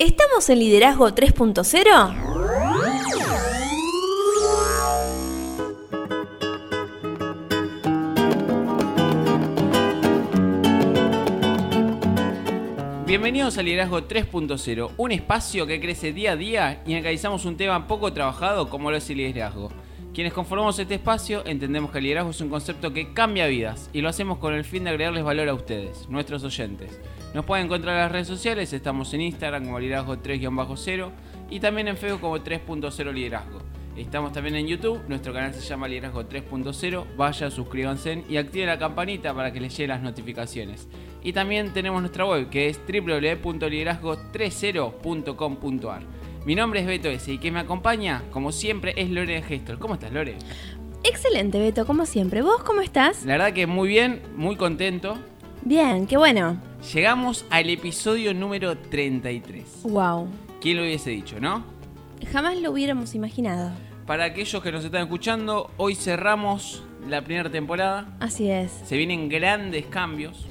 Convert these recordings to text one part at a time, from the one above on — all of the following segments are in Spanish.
¿Estamos en Liderazgo 3.0? Bienvenidos a Liderazgo 3.0, un espacio que crece día a día y analizamos un tema poco trabajado como lo es el liderazgo. Quienes conformamos este espacio entendemos que el liderazgo es un concepto que cambia vidas y lo hacemos con el fin de agregarles valor a ustedes, nuestros oyentes. Nos pueden encontrar en las redes sociales, estamos en Instagram como liderazgo 3-0 y también en Facebook como 3.0 liderazgo. Estamos también en YouTube, nuestro canal se llama Liderazgo 3.0, vaya, suscríbanse y activen la campanita para que les lleguen las notificaciones. Y también tenemos nuestra web que es www.liderazgo30.com.ar. Mi nombre es Beto S y quien me acompaña, como siempre, es Lore Gestor. ¿Cómo estás, Lore? Excelente, Beto, como siempre. ¿Vos cómo estás? La verdad que muy bien, muy contento. Bien, qué bueno. Llegamos al episodio número 33. Wow. ¿Quién lo hubiese dicho, no? Jamás lo hubiéramos imaginado. Para aquellos que nos están escuchando, hoy cerramos la primera temporada. Así es. Se vienen grandes cambios.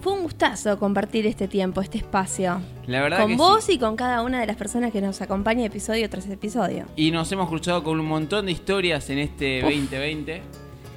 Fue un gustazo compartir este tiempo, este espacio. La verdad con que vos sí. y con cada una de las personas que nos acompaña episodio tras episodio. Y nos hemos cruzado con un montón de historias en este Uf. 2020.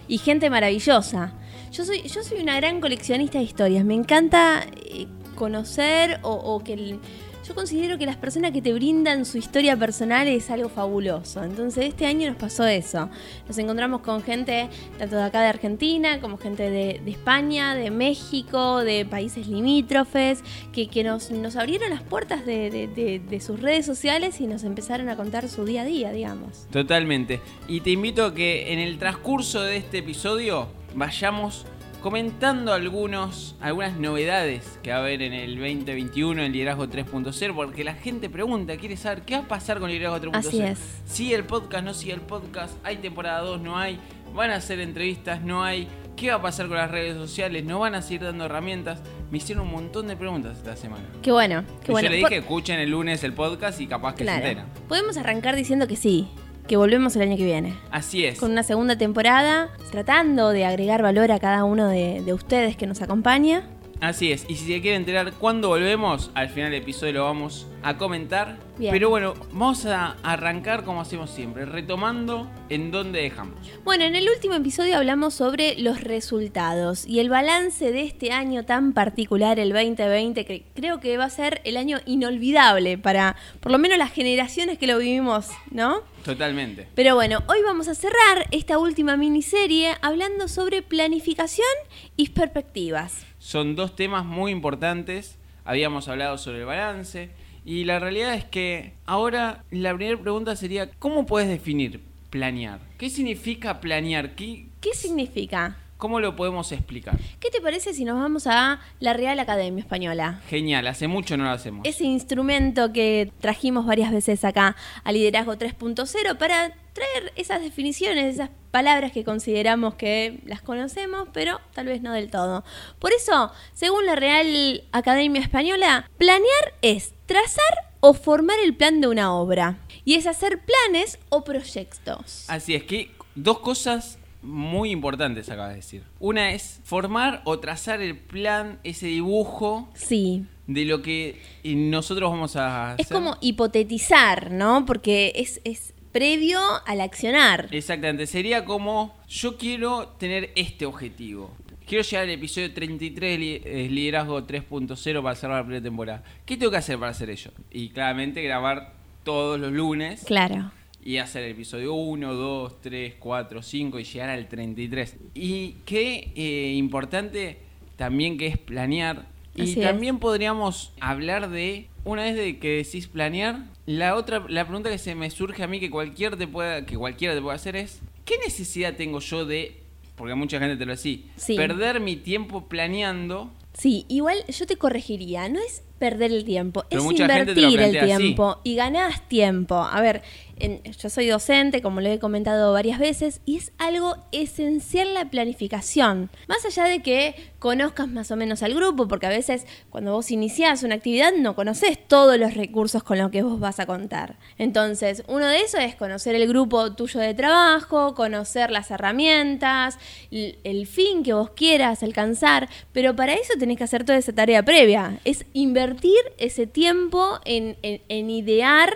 Y gente maravillosa. Yo soy, yo soy una gran coleccionista de historias. Me encanta eh, conocer o, o que... el- yo considero que las personas que te brindan su historia personal es algo fabuloso. Entonces este año nos pasó eso. Nos encontramos con gente tanto de acá de Argentina como gente de, España, de México, de países limítrofes, que, nos, nos abrieron las puertas de- de sus redes sociales y nos empezaron a contar su día a día, digamos. Totalmente. Y te invito a que en el transcurso de este episodio vayamos comentando algunos, algunas novedades que va a haber en el 2021 en Liderazgo 3.0, porque la gente pregunta, quiere saber qué va a pasar con Liderazgo 3.0. Así es. ¿Sigue el podcast? ¿No sigue el podcast? ¿Hay temporada 2? ¿No hay? ¿Van a hacer entrevistas? ¿No hay? ¿Qué va a pasar con las redes sociales? ¿No van a seguir dando herramientas? Me hicieron un montón de preguntas esta semana. Qué bueno, qué Y bueno. yo le Por- dije, escuchen el lunes el podcast y capaz que se Claro. enteran. Podemos arrancar diciendo que sí, que volvemos el año que viene. Así es. Con una segunda temporada, tratando de agregar valor a cada uno de, de ustedes que nos acompaña. Así es, y si se quiere enterar cuándo volvemos, al final del episodio lo vamos a comentar. Bien. Pero bueno, vamos a arrancar como hacemos siempre, retomando en dónde dejamos. Bueno, en el último episodio hablamos sobre los resultados y el balance de este año tan particular, el 2020, que creo que va a ser el año inolvidable para por lo menos las generaciones que lo vivimos, ¿no? Totalmente. Pero bueno, hoy vamos a cerrar esta última miniserie hablando sobre planificación y perspectivas. Son dos temas muy importantes. Habíamos hablado sobre el balance. Y la realidad es que ahora la primera pregunta sería, ¿cómo puedes definir planear? ¿Qué significa planear? ¿Qué, ¿Qué significa? ¿Cómo lo podemos explicar? ¿Qué te parece si nos vamos a la Real Academia Española? Genial, hace mucho no lo hacemos. Ese instrumento que trajimos varias veces acá a Liderazgo 3.0 para traer esas definiciones, esas palabras que consideramos que las conocemos, pero tal vez no del todo. Por eso, según la Real Academia Española, planear es trazar o formar el plan de una obra. Y es hacer planes o proyectos. Así es que dos cosas muy importantes acabas de decir. Una es formar o trazar el plan, ese dibujo Sí. de lo que eh, nosotros vamos a hacer. Es como hipotetizar, ¿no? Porque es, es previo al accionar. Exactamente, sería como yo quiero tener este objetivo. Quiero llegar al episodio 33 de Li- eh, Liderazgo 3.0 para cerrar la primera temporada. ¿Qué tengo que hacer para hacer ello? Y claramente grabar todos los lunes Claro. y hacer el episodio 1, 2, 3, 4, 5 y llegar al 33. Y qué eh, importante también que es planear. Y Así es. también podríamos hablar de, una vez de que decís planear, la otra, la pregunta que se me surge a mí que cualquier te pueda, que cualquiera te pueda hacer es, ¿qué necesidad tengo yo de, porque mucha gente te lo decía, Sí. perder mi tiempo planeando? Sí, igual yo te corregiría, no es perder el tiempo, Pero es invertir el así. tiempo y ganás tiempo. A ver, yo soy docente, como lo he comentado varias veces, y es algo esencial la planificación. Más allá de que conozcas más o menos al grupo, porque a veces cuando vos iniciás una actividad no conoces todos los recursos con los que vos vas a contar. Entonces, uno de esos es conocer el grupo tuyo de trabajo, conocer las herramientas, el fin que vos quieras alcanzar, pero para eso tenés que hacer toda esa tarea previa. Es invertir ese tiempo en, idear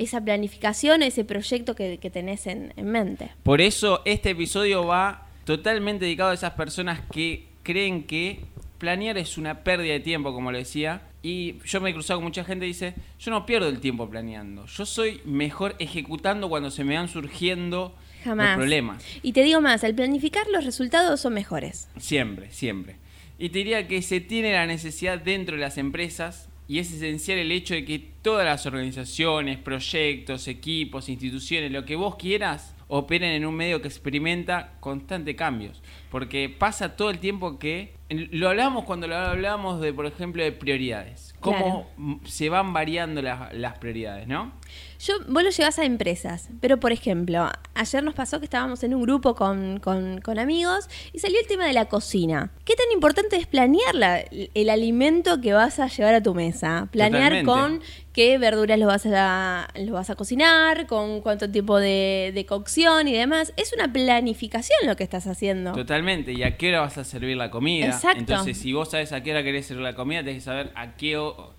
esa planificación, ese proyecto que, tenés en, en, mente. Por eso este episodio va totalmente dedicado a esas personas que creen que planear es una pérdida de tiempo, como le decía. Y yo me he cruzado con mucha gente que dice, yo no pierdo el tiempo planeando, yo soy mejor ejecutando cuando se me van surgiendo los problemas. Y te digo más, al planificar los resultados son mejores. Siempre, siempre. Y te diría que se tiene la necesidad dentro de las empresas y es esencial el hecho de que todas las organizaciones, proyectos, equipos, instituciones, lo que vos quieras, operen en un medio que experimenta constantes cambios. Porque pasa todo el tiempo que... Lo hablamos cuando lo hablamos de, por ejemplo, de prioridades. Cómo se van variando las, las prioridades, ¿no? Yo, vos lo llevas a empresas, pero por ejemplo, ayer nos pasó que estábamos en un grupo con, amigos y salió el tema de la cocina. ¿Qué tan importante es planear el alimento que vas a llevar a tu mesa? Planear con qué verduras lo vas a, lo vas a cocinar, con cuánto tiempo de, cocción y demás. Es una planificación lo que estás haciendo. Totalmente. ¿Y a qué hora vas a servir la comida? Exacto. Entonces, si vos sabes a qué hora querés servir la comida, tenés que saber a qué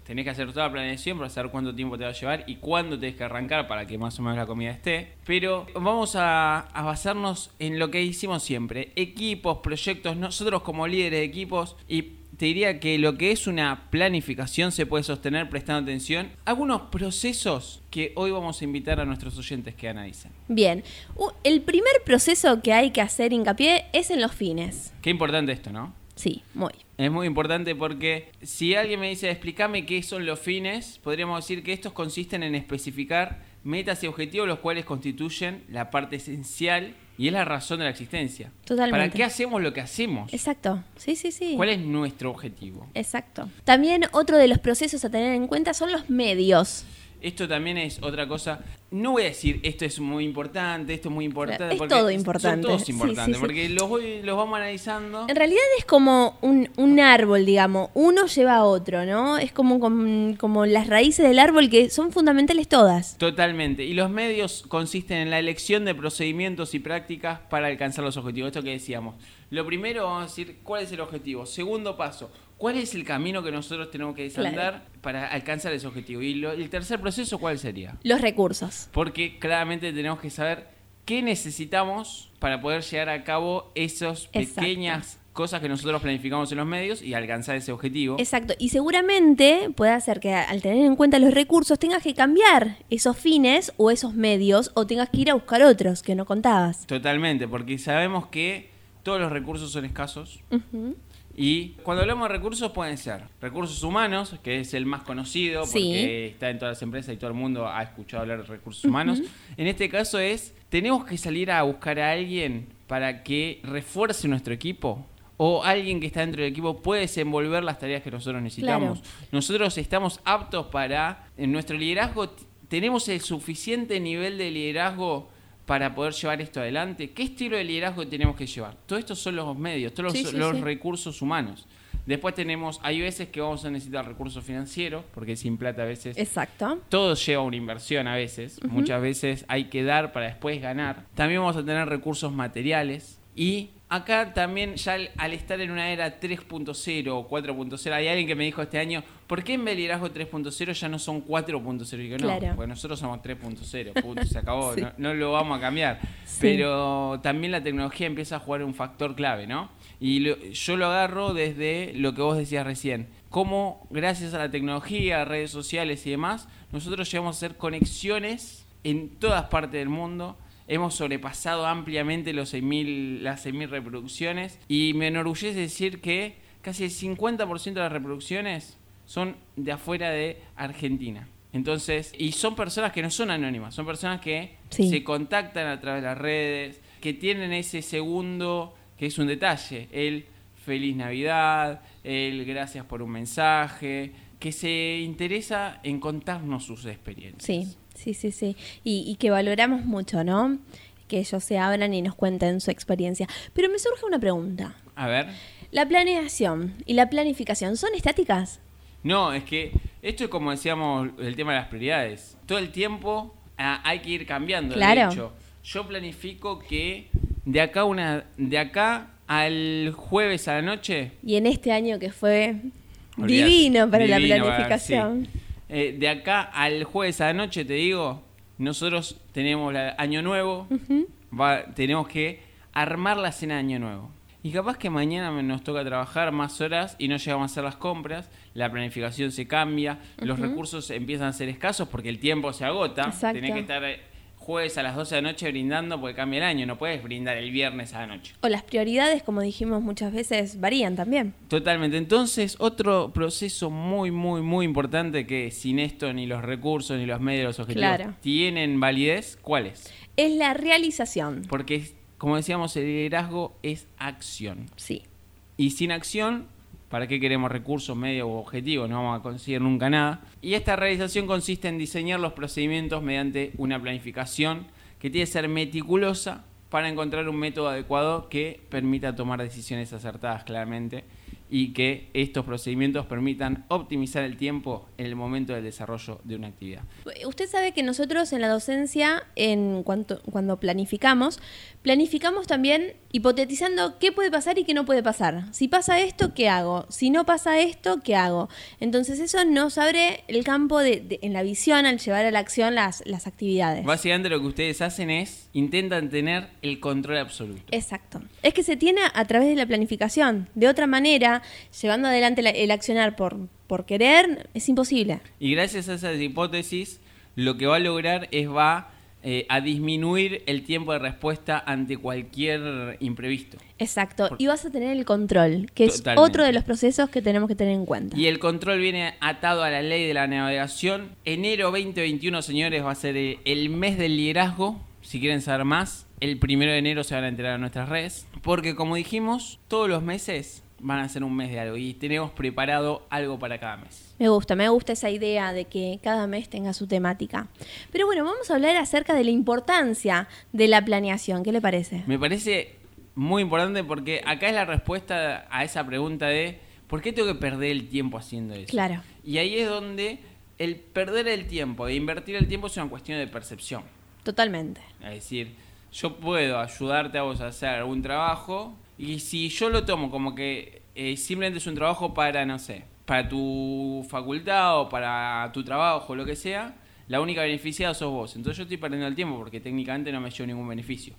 tenés que hacer toda la planeación para saber cuánto tiempo te va a llevar y cuándo tenés que arrancar para que más o menos la comida esté. Pero vamos a, a basarnos en lo que hicimos siempre. Equipos, proyectos, nosotros como líderes de equipos y te diría que lo que es una planificación se puede sostener prestando atención a algunos procesos que hoy vamos a invitar a nuestros oyentes que analicen. Bien, el primer proceso que hay que hacer hincapié es en los fines. Qué importante esto, ¿no? Sí, muy. Es muy importante porque si alguien me dice, explícame qué son los fines, podríamos decir que estos consisten en especificar metas y objetivos los cuales constituyen la parte esencial y es la razón de la existencia. Totalmente. ¿Para qué hacemos lo que hacemos? Exacto. Sí, sí, sí. ¿Cuál es nuestro objetivo? Exacto. También otro de los procesos a tener en cuenta son los medios. Esto también es otra cosa. No voy a decir esto es muy importante, esto es muy importante. Es todo importante. Son todos importantes, porque los, los vamos analizando. En realidad es como un, árbol, digamos. Uno lleva a otro, ¿no? Es como, como, las raíces del árbol que son fundamentales todas. Totalmente. Y los medios consisten en la elección de procedimientos y prácticas para alcanzar los objetivos. Esto que decíamos. Lo primero, vamos a decir, ¿cuál es el objetivo? Segundo paso, ¿Cuál es el camino que nosotros tenemos que desandar para alcanzar ese objetivo? Y el tercer proceso, ¿cuál sería? Los recursos. Porque claramente tenemos que saber qué necesitamos para poder llevar a cabo esas pequeñas cosas que nosotros planificamos en los medios y alcanzar ese objetivo. Exacto. Y seguramente puede hacer que al tener en cuenta los recursos tengas que cambiar esos fines o esos medios o tengas que ir a buscar otros que no contabas. Totalmente, porque sabemos que todos los recursos son escasos. Y cuando hablamos de recursos pueden ser recursos humanos, que es el más conocido porque está en todas las empresas y todo el mundo ha escuchado hablar de recursos humanos. En este caso es, tenemos que salir a buscar a alguien para que refuerce nuestro equipo o alguien que está dentro del equipo puede desenvolver las tareas que nosotros necesitamos. Nosotros estamos aptos para, en nuestro liderazgo, tenemos el suficiente nivel de liderazgo para poder llevar esto adelante? ¿Qué estilo de liderazgo tenemos que llevar? Todo esto son los medios, todos los, recursos humanos. Después tenemos, hay veces que vamos a necesitar recursos financieros, porque sin plata a veces... Exacto. Todo lleva una inversión a veces. Muchas veces hay que dar para después ganar. También vamos a tener recursos materiales. Y acá también ya al, estar en una era 3.0 o 4.0, hay alguien que me dijo este año, ¿por qué en liderazgo 3.0 ya no son 4.0? Y digo, no, porque nosotros somos 3.0, punto, se acabó, no, lo vamos a cambiar. Pero también la tecnología empieza a jugar un factor clave, ¿no? Y yo lo agarro desde lo que vos decías recién, cómo gracias a la tecnología, redes sociales y demás, nosotros llegamos a hacer conexiones en todas partes del mundo hemos sobrepasado ampliamente los 6.000, las 6.000 reproducciones y me enorgullece decir que casi el 50% de las reproducciones son de afuera de Argentina. Entonces, y son personas que no son anónimas, son personas que se contactan a través de las redes, que tienen ese segundo, que es un detalle, el feliz Navidad, el gracias por un mensaje, que se interesa en contarnos sus experiencias. Sí, sí, sí, sí. Y, y que valoramos mucho, ¿no? Que ellos se abran y nos cuenten su experiencia. Pero me surge una pregunta. A ver. ¿La planeación y la planificación son estáticas? No, es que esto es como decíamos el tema de las prioridades. Todo el tiempo ah, hay que ir cambiando. Claro. De hecho, yo planifico que de acá una de acá al jueves a la noche Y en este año que fue divino para la planificación. sí. Eh, de acá al jueves a la noche, te digo, nosotros tenemos el año nuevo, va- tenemos que armar la cena de año nuevo. Y capaz que mañana nos toca trabajar más horas y no llegamos a hacer las compras, la planificación se cambia, los recursos empiezan a ser escasos porque el tiempo se agota. Exacto. Tenés que estar jueves a las 12 de la noche brindando porque cambia el año, no puedes brindar el viernes a la noche. O las prioridades, como dijimos muchas veces, varían también. Totalmente. Entonces, otro proceso muy, muy, muy importante que sin esto ni los recursos ni los medios, los objetivos Claro. tienen validez, ¿cuál es? Es la realización. Porque, como decíamos, el liderazgo es acción. Sí. Y sin acción, ¿para qué queremos recursos, medios u objetivos? No vamos a conseguir nunca nada. Y esta realización consiste en diseñar los procedimientos mediante una planificación que tiene que ser meticulosa para encontrar un método adecuado que permita tomar decisiones acertadas claramente y que estos procedimientos permitan optimizar el tiempo en el momento del desarrollo de una actividad. Usted sabe que nosotros en la docencia, en cuanto, cuando planificamos, planificamos también hipotetizando qué puede pasar y qué no puede pasar. Si pasa esto, ¿qué hago? Si no pasa esto, ¿qué hago? Entonces eso nos abre el campo de, de- en la visión al llevar a la acción las, las actividades. Básicamente lo que ustedes hacen es intentan tener el control absoluto. Exacto. Es que se tiene a través de la planificación. De otra manera, llevando adelante la- el accionar por, por querer, es imposible. Y gracias a esas hipótesis, lo que va a lograr es va eh, a disminuir el tiempo de respuesta ante cualquier imprevisto. Exacto. Y vas a tener el control, que es otro de los procesos que tenemos que tener en cuenta. Y el control viene atado a la ley de la navegación. Enero 2021, señores, va a ser eh, el mes del liderazgo. Si quieren saber más, el primero de enero se van a enterar en nuestras redes. Porque como dijimos, todos los meses van a ser un mes de algo y tenemos preparado algo para cada mes. Me gusta, me gusta esa idea de que cada mes tenga su temática. Pero bueno, vamos a hablar acerca de la importancia de la planeación. ¿Qué le parece? Me parece muy importante porque acá es la respuesta a esa pregunta de ¿por qué tengo que perder el tiempo haciendo eso? Claro. Y ahí es donde el perder el tiempo e invertir el tiempo es una cuestión de percepción. Totalmente. Es decir, yo puedo ayudarte a vos a hacer algún trabajo y si yo lo tomo como que eh, simplemente es un trabajo para, no sé, para tu facultad o para tu trabajo, lo que sea, la única beneficiada sos vos. Entonces yo estoy perdiendo el tiempo porque técnicamente no me llevo ningún beneficio.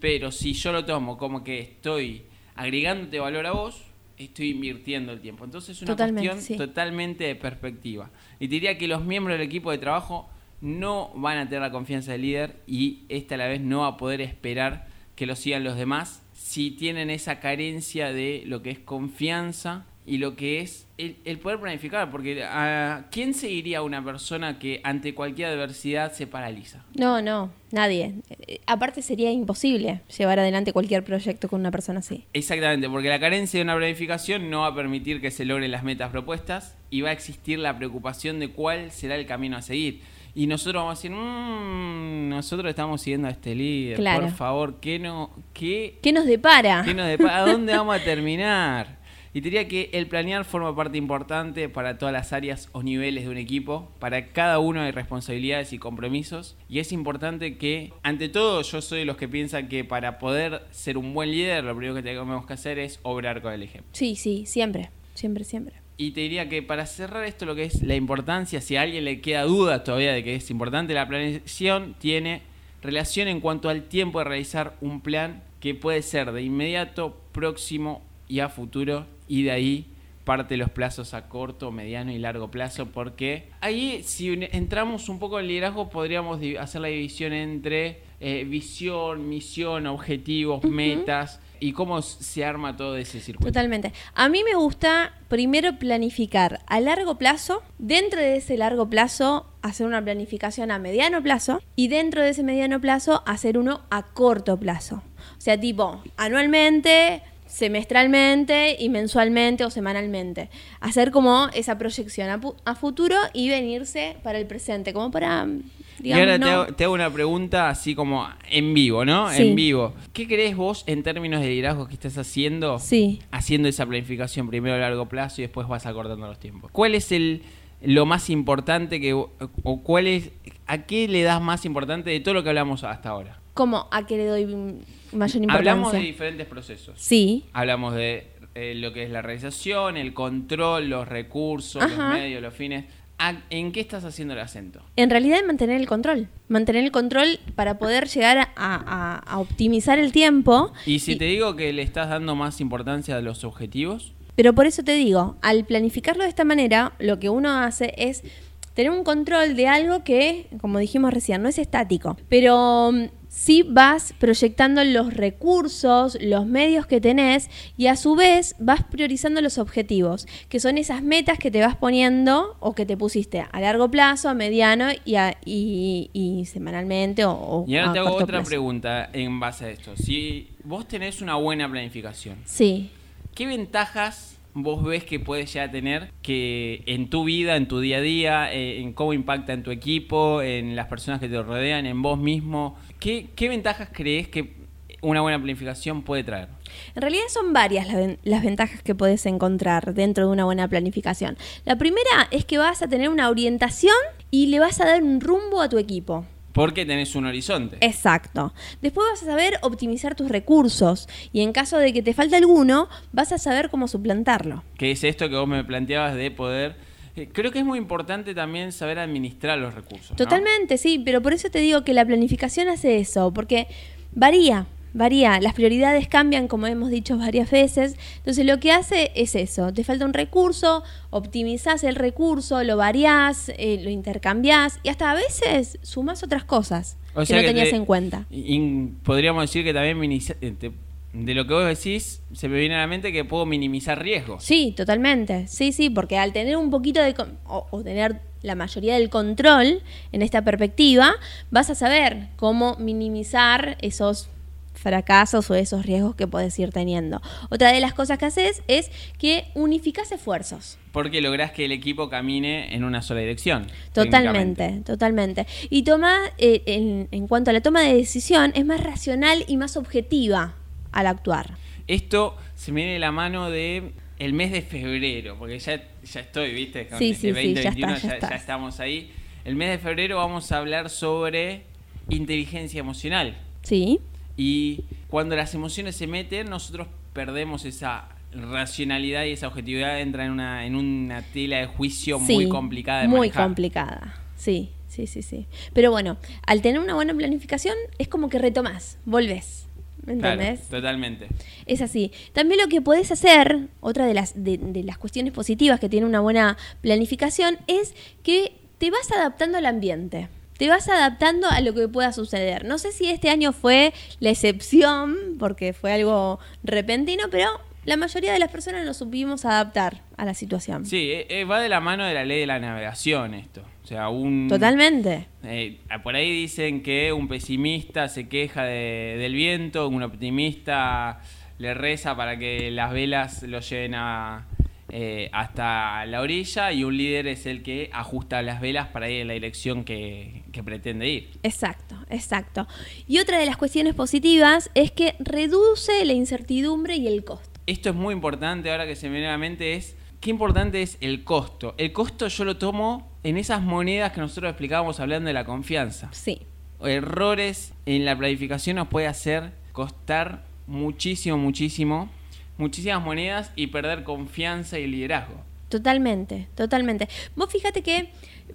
Pero si yo lo tomo como que estoy agregándote valor a vos, estoy invirtiendo el tiempo. Entonces es una Totalmente, cuestión sí. totalmente de perspectiva. Y te diría que los miembros del equipo de trabajo no van a tener la confianza del líder y esta a la vez no va a poder esperar que lo sigan los demás si tienen esa carencia de lo que es confianza y lo que es el, el poder planificar. Porque ¿a quién seguiría a una persona que ante cualquier adversidad se paraliza? No, no, nadie. Aparte sería imposible llevar adelante cualquier proyecto con una persona así. Exactamente, porque la carencia de una planificación no va a permitir que se logren las metas propuestas y va a existir la preocupación de cuál será el camino a seguir. Y nosotros vamos a decir, "Mm, nosotros estamos siguiendo a este líder, Claro. por favor, ¿qué, no, qué, ¿Qué nos depara? qué nos depara? ¿A dónde vamos a terminar? Y te diría que el planear forma parte importante para todas las áreas o niveles de un equipo. Para cada uno hay responsabilidades y compromisos. Y es importante que, ante todo, yo soy de los que piensan que para poder ser un buen líder, lo primero que tenemos que hacer es obrar con el ejemplo. Sí, sí, siempre, siempre, siempre. Y te diría que para cerrar esto, lo que es la importancia, si a alguien le queda duda todavía de que es importante, la planeación tiene relación en cuanto al tiempo de realizar un plan que puede ser de inmediato, próximo y a futuro, y de ahí parte los plazos a corto, mediano y largo plazo, porque ahí si entramos un poco en liderazgo podríamos hacer la división entre eh, visión, misión, objetivos, metas y cómo se arma todo ese circuito. Totalmente. A mí me gusta primero planificar a largo plazo, dentro de ese largo plazo hacer una planificación a mediano plazo y dentro de ese mediano plazo hacer uno a corto plazo. O sea, tipo, anualmente semestralmente y mensualmente o semanalmente. Hacer como esa proyección a, a futuro y venirse para el presente, como para, y ahora te, hago, te hago una pregunta así como en vivo, ¿no? Sí. En vivo. ¿Qué crees vos en términos de liderazgo que estás haciendo? Sí. Haciendo esa planificación primero a largo plazo y después vas acortando los tiempos. ¿Cuál es el lo más importante que o cuál es a qué le das más importante de todo lo que hablamos hasta ahora? ¿Cómo? ¿A qué le doy mayor importancia? Hablamos de diferentes procesos. Sí, Hablamos de eh, lo que es la realización, el control, los recursos, Ajá. los medios, los fines. ¿A- ¿En qué estás haciendo el acento? En realidad es mantener el control. Mantener el control para poder llegar a, a- a optimizar el tiempo. Y si te digo que le estás dando más importancia a los objetivos, Pero por eso te digo, al planificarlo de esta manera, lo que uno hace es tener un control de algo que, como dijimos recién, no es estático. Pero sí vas proyectando los recursos, los medios que tenés y a su vez vas priorizando los objetivos, que son esas metas que te vas poniendo o que te pusiste a largo plazo, a mediano y, a- y- y semanalmente o, o y ahora a te hago corto otra plazo. pregunta en base a esto. Si vos tenés una buena planificación, Sí. ¿qué ventajas vos ves que puedes ya tener que en tu vida, en tu día a día, eh, en cómo impacta en tu equipo, en las personas que te rodean, en vos mismo? ¿Qué, qué ventajas crees que una buena planificación puede traer? En realidad son varias las, ven- las ventajas que puedes encontrar dentro de una buena planificación. La primera es que vas a tener una orientación y le vas a dar un rumbo a tu equipo. Porque tenés un horizonte. Exacto. Después vas a saber optimizar tus recursos y en caso de que te falte alguno, vas a saber cómo suplantarlo. que es esto que vos me planteabas de poder... eh, creo que es muy importante también saber administrar los recursos. ¿no? Totalmente, sí, pero por eso te digo que la planificación hace eso, porque varía, varía, las prioridades cambian, como hemos dicho varias veces, entonces lo que hace es eso, te falta un recurso, optimizás el recurso, lo variás, eh, lo intercambiás y hasta a veces sumás otras cosas O que sea no que tenías te- en cuenta. y- y podríamos decir que también minimiza- eh, te- de lo que vos decís, se me viene a la mente que puedo minimizar riesgos. Sí, totalmente. Sí, sí, porque al tener un poquito de... O, o tener la mayoría del control en esta perspectiva, vas a saber cómo minimizar esos fracasos o esos riesgos que puedes ir teniendo. Otra de las cosas que haces es que unificas esfuerzos. Porque lográs que el equipo camine en una sola dirección. Totalmente, totalmente. Y toma, eh, en, en cuanto a la toma de decisión, es más racional y más objetiva al actuar. Esto se me viene de la mano de el mes de febrero, porque ya, ya estoy, ¿viste? Con Sí, este sí, sí, ya 2021 está, ya ya, estás. ya estamos ahí. El mes de febrero vamos a hablar sobre inteligencia emocional. ¿Sí? Y cuando las emociones se meten, nosotros perdemos esa racionalidad y esa objetividad entra en una, en una tela de juicio muy complicada de Muy manejar. complicada. Sí, sí, sí, sí. Pero bueno, al tener una buena planificación es como que retomás, volvés. ¿Me Claro, entendés? totalmente. Es así. También lo que podés hacer, otra de las, de, de las cuestiones positivas que tiene una buena planificación, es que te vas adaptando al ambiente. Te vas adaptando a lo que pueda suceder. No sé si este año fue la excepción, porque fue algo repentino, pero la mayoría de las personas nos supimos adaptar a la situación. Sí, eh, eh, va de la mano de la ley de la navegación esto. O sea, un... Totalmente. Eh, por ahí dicen que un pesimista se queja de- del viento, un optimista le reza para que las velas lo lleven a, eh, hasta la orilla y un líder es el que ajusta las velas para ir en la dirección que, que pretende ir. Exacto, exacto. Y otra de las cuestiones positivas es que reduce la incertidumbre y el costo. Esto es muy importante ahora que se me viene a la mente es qué importante es el costo. El costo yo lo tomo en esas monedas que nosotros explicábamos hablando de la confianza. Sí, errores en la planificación nos puede hacer costar muchísimo, muchísimo, muchísimas monedas y perder confianza y liderazgo. totalmente, totalmente. Vos fíjate que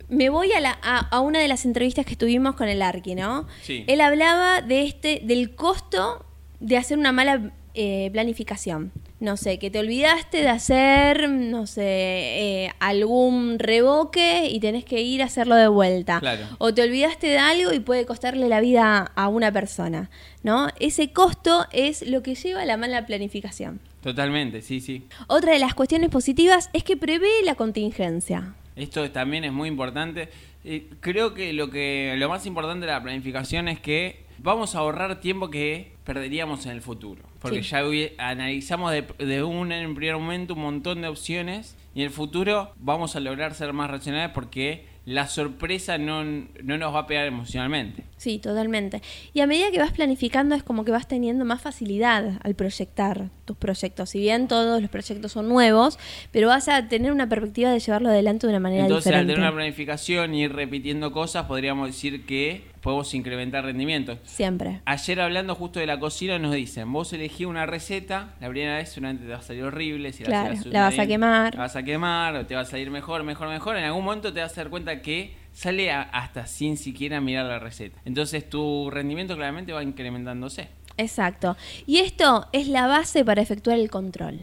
me voy a, la- a, a una de las entrevistas que tuvimos con el Arqui, ¿no? Sí. Él hablaba de este, del costo de hacer una mala eh, planificación. No sé, que te olvidaste de hacer, no sé, eh, algún revoque y tenés que ir a hacerlo de vuelta. Claro. O te olvidaste de algo y puede costarle la vida a una persona, ¿no? Ese costo es lo que lleva a la mala planificación. Totalmente, sí, sí. Otra de las cuestiones positivas es que prevé la contingencia. Esto también es muy importante. Eh, creo que lo que lo más importante de la planificación es que vamos a ahorrar tiempo que perderíamos en el futuro. Porque Sí. ya analizamos de, de un en primer momento un montón de opciones y en el futuro vamos a lograr ser más racionales porque la sorpresa no, no nos va a pegar emocionalmente. Sí, totalmente. Y a medida que vas planificando es como que vas teniendo más facilidad al proyectar tus proyectos. Si bien todos los proyectos son nuevos, pero vas a tener una perspectiva de llevarlo adelante de una manera Entonces, al diferente. tener una planificación y ir repitiendo cosas, podríamos decir que podemos incrementar rendimientos. Siempre. Ayer hablando justo de la cocina nos dicen, vos elegí una receta, la primera vez seguramente te va a salir horrible, si Claro, haces la vas a quemar. La vas a quemar, o te va a salir mejor, mejor, mejor. En algún momento te vas a dar cuenta que sale a- hasta sin siquiera mirar la receta. Entonces tu rendimiento claramente va incrementándose. Exacto. Y esto es la base para efectuar el control.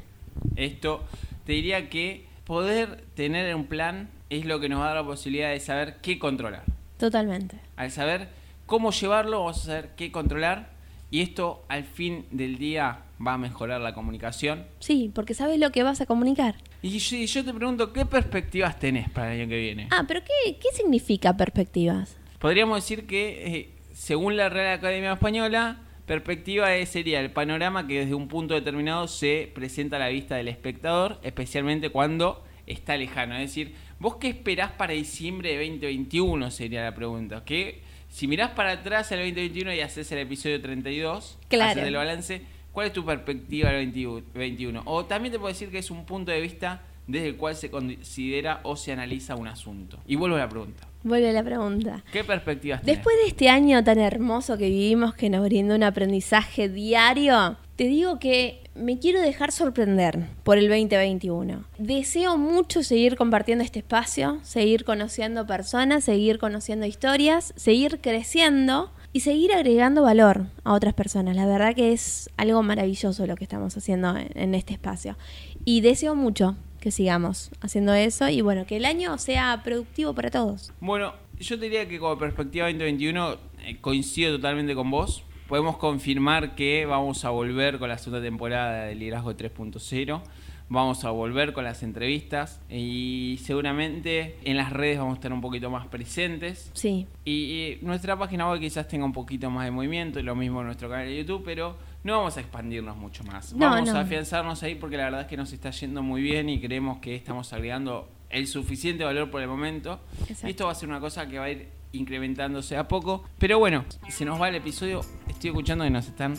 Esto te diría que poder tener un plan es lo que nos va a dar la posibilidad de saber qué controlar. Totalmente. Al saber cómo llevarlo, vamos a saber qué controlar. Y esto al fin del día va a mejorar la comunicación. Sí, porque sabes lo que vas a comunicar. Y yo, y yo te pregunto, ¿qué perspectivas tenés para el año que viene? Ah, pero ¿qué, qué significa perspectivas? Podríamos decir que, eh, según la Real Academia Española, perspectiva es- sería el panorama que desde un punto determinado se presenta a la vista del espectador, especialmente cuando está lejano. Es decir, ¿vos qué esperás para diciembre de 2021? Sería la pregunta. Que si mirás para atrás al 2021 y haces el episodio 32, Claro. haces el balance, ¿cuál es tu perspectiva del 2021? O también te puedo decir que es un punto de vista desde el cual se considera o se analiza un asunto. Y vuelvo a la pregunta. Vuelve la pregunta. ¿Qué perspectivas tenés? Después de este año tan hermoso que vivimos, que nos brinda un aprendizaje diario, te digo que me quiero dejar sorprender por el 2021. Deseo mucho seguir compartiendo este espacio, seguir conociendo personas, seguir conociendo historias, seguir creciendo y seguir agregando valor a otras personas. La verdad que es algo maravilloso lo que estamos haciendo en, este espacio. Y deseo mucho que sigamos haciendo eso y bueno, que el año sea productivo para todos. Bueno, yo te diría que como perspectiva 2021 eh, coincido totalmente con vos. Podemos confirmar que vamos a volver con la segunda temporada de Liderazgo 3.0. Vamos a volver con las entrevistas y seguramente en las redes vamos a estar un poquito más presentes. Sí, Y nuestra página web quizás tenga un poquito más de movimiento, y lo mismo en nuestro canal de YouTube, pero no vamos a expandirnos mucho más. No, vamos no. a afianzarnos ahí porque la verdad es que nos está yendo muy bien y creemos que estamos agregando el suficiente valor por el momento. Exacto. Y esto va a ser una cosa que va a ir incrementándose a poco. Pero bueno, se nos va el episodio. Estoy escuchando que nos están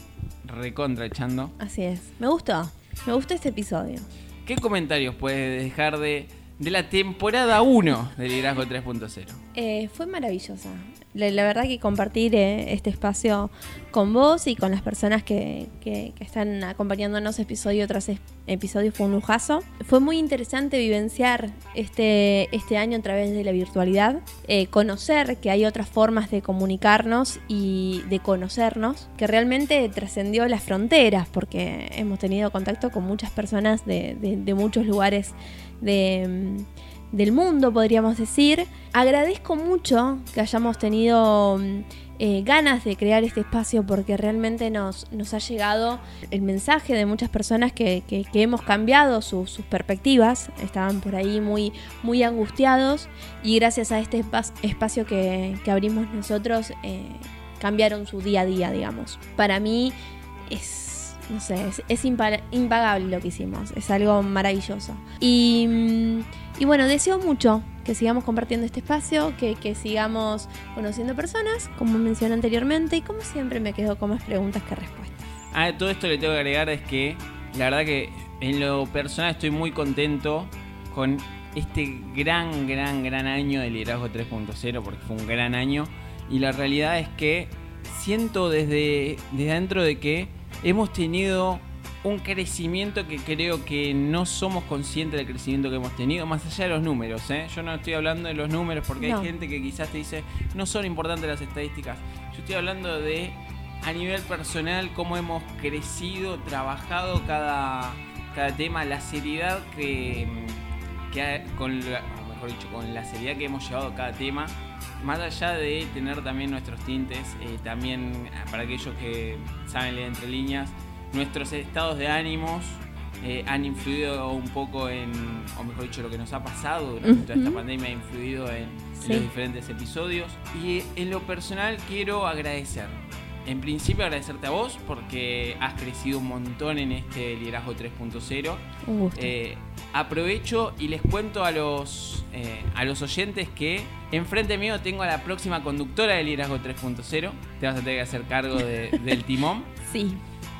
recontra echando. así es. Me gustó. Me gustó este episodio. ¿Qué comentarios puedes dejar de, de la temporada 1 de Liderazgo 3.0? Eh, fue maravillosa. La, verdad que compartir eh, este espacio con vos y con las personas que, que- que están acompañándonos episodio tras episodio fue un lujazo. Fue muy interesante vivenciar este, este año a través de la virtualidad, eh, conocer que hay otras formas de comunicarnos y de conocernos, que realmente trascendió las fronteras, porque hemos tenido contacto con muchas personas de, de- muchos lugares de, del mundo, podríamos decir. Agradezco mucho que hayamos tenido mm, eh, ganas de crear este espacio porque realmente nos, nos ha llegado el mensaje de muchas personas que, que- hemos cambiado su- sus perspectivas, estaban por ahí muy, muy angustiados y gracias a este espa- espacio que, que abrimos nosotros eh, cambiaron su día a día, digamos. Para mí es, no sé, es, es impa- impagable lo que hicimos, es algo maravilloso. Y, mm, y bueno, deseo mucho que sigamos compartiendo este espacio, que, que sigamos conociendo personas, como mencioné anteriormente, y como siempre me quedo con más preguntas que respuestas. Ah, todo esto le tengo que agregar es que la verdad que en lo personal estoy muy contento con este gran, gran, gran año de liderazgo 3.0 porque fue un gran año y la realidad es que siento desde, desde dentro de que hemos tenido un crecimiento que creo que no somos conscientes del crecimiento que hemos tenido, más allá de los números. ¿eh? Yo no estoy hablando de los números porque No. hay gente que quizás te dice no son importantes las estadísticas. Yo estoy hablando de a nivel personal cómo hemos crecido, trabajado cada, cada tema, la seriedad que, que con la, mejor dicho, con la seriedad que hemos llevado cada tema, más allá de tener también nuestros tintes, eh, también ah, para aquellos que saben leer entre líneas, nuestros estados de ánimos eh, han influido un poco en, o mejor dicho, lo que nos ha pasado durante toda esta pandemia ha influido en Sí. los diferentes episodios. Y en lo personal quiero agradecer en principio agradecerte a vos porque has crecido un montón en este liderazgo 3.0. Un gusto. Eh, aprovecho y les cuento a los, eh, a los oyentes que enfrente mío tengo a la próxima conductora del liderazgo 3.0. Te vas a tener que hacer cargo de- del timón. sí,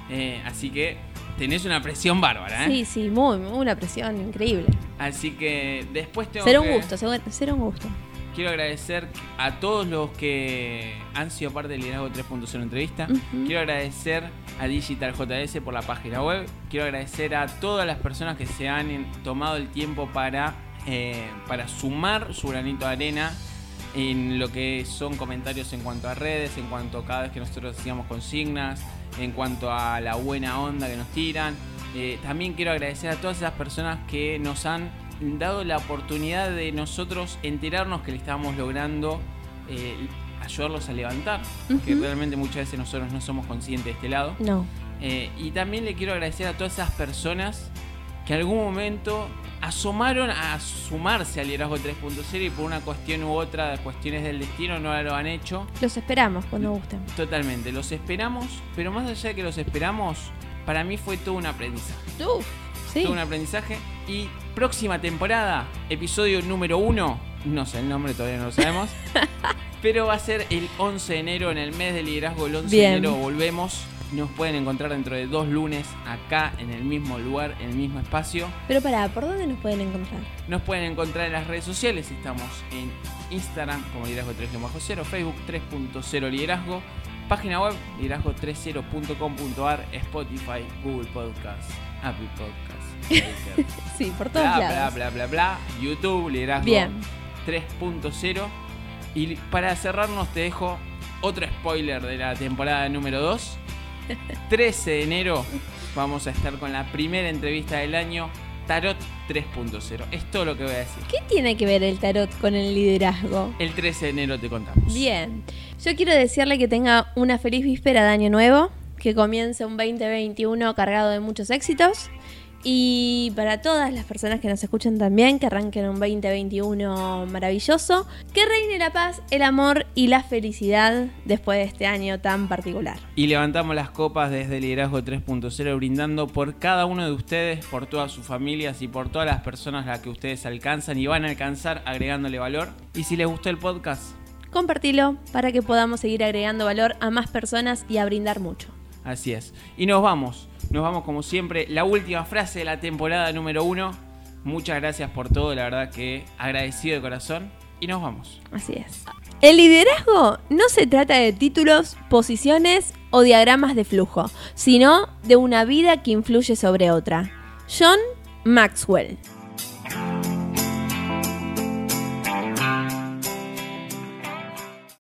Eh, así que tenés una presión bárbara, ¿eh? sí, sí, muy, muy- una presión increíble. Así que después tengo Será un que- gusto, será un gusto. Quiero agradecer a todos los que han sido parte del Liderazgo 3.0 entrevista. Quiero agradecer a Digital JS por la página web. Quiero agradecer a todas las personas que se han tomado el tiempo para, eh, para sumar su granito de arena en lo que son comentarios en cuanto a redes, en cuanto a cada vez que nosotros hacíamos consignas, en cuanto a la buena onda que nos tiran. Eh, también quiero agradecer a todas esas personas que nos han dado la oportunidad de nosotros enterarnos que le estábamos logrando eh, ayudarlos a levantar, porque Ujú. realmente muchas veces nosotros no somos conscientes de este lado. No, Eh, y también le quiero agradecer a todas esas personas que en algún momento asomaron a sumarse al liderazgo 3.0 y por una cuestión u otra, cuestiones del destino, no lo han hecho. los esperamos cuando gusten. Totalmente, los esperamos, pero más allá de que los esperamos, para mí fue todo un aprendizaje. Uf, sí. Todo un aprendizaje. Y próxima temporada, episodio número uno, no sé el nombre, todavía no lo sabemos. pero va a ser el 11 de enero, en el mes de liderazgo, el 11 Bien. de enero volvemos. Nos pueden encontrar dentro de dos lunes acá en el mismo lugar, en el mismo espacio. Pero pará, ¿por dónde nos pueden encontrar? Nos pueden encontrar en las redes sociales. Estamos en Instagram como liderazgo 3.0, Facebook 3.0 liderazgo, página web liderazgo30.com.ar, Spotify, Google Podcast, Apple Podcast, Sí, por todos bla, bla, lados. bla, bla, bla, YouTube, liderazgo Bien. 3.0. Y para cerrarnos te dejo otro spoiler de la temporada número 2. 13 de enero vamos a estar con la primera entrevista del año, Tarot 3.0. Es todo lo que voy a decir. ¿Qué tiene que ver el tarot con el liderazgo? El 13 de enero te contamos. Bien, yo quiero desearle que tenga una feliz víspera de Año Nuevo, que comience un 2021 cargado de muchos éxitos y para todas las personas que nos escuchan también, que arranquen un 2021 maravilloso, que reine la paz, el amor y la felicidad después de este año tan particular. Y levantamos las copas desde Liderazgo 3.0 brindando por cada uno de ustedes, por todas sus familias y por todas las personas a las que ustedes alcanzan y van a alcanzar agregándole valor. Y si les gustó el podcast, Compartilo para que podamos seguir agregando valor a más personas y a brindar mucho. Así es. Y nos vamos. Nos vamos como siempre. La última frase de la temporada número uno. Muchas gracias por todo. La verdad que agradecido de corazón. Y nos vamos. Así es. El liderazgo no se trata de títulos, posiciones o diagramas de flujo, sino de una vida que influye sobre otra. John Maxwell.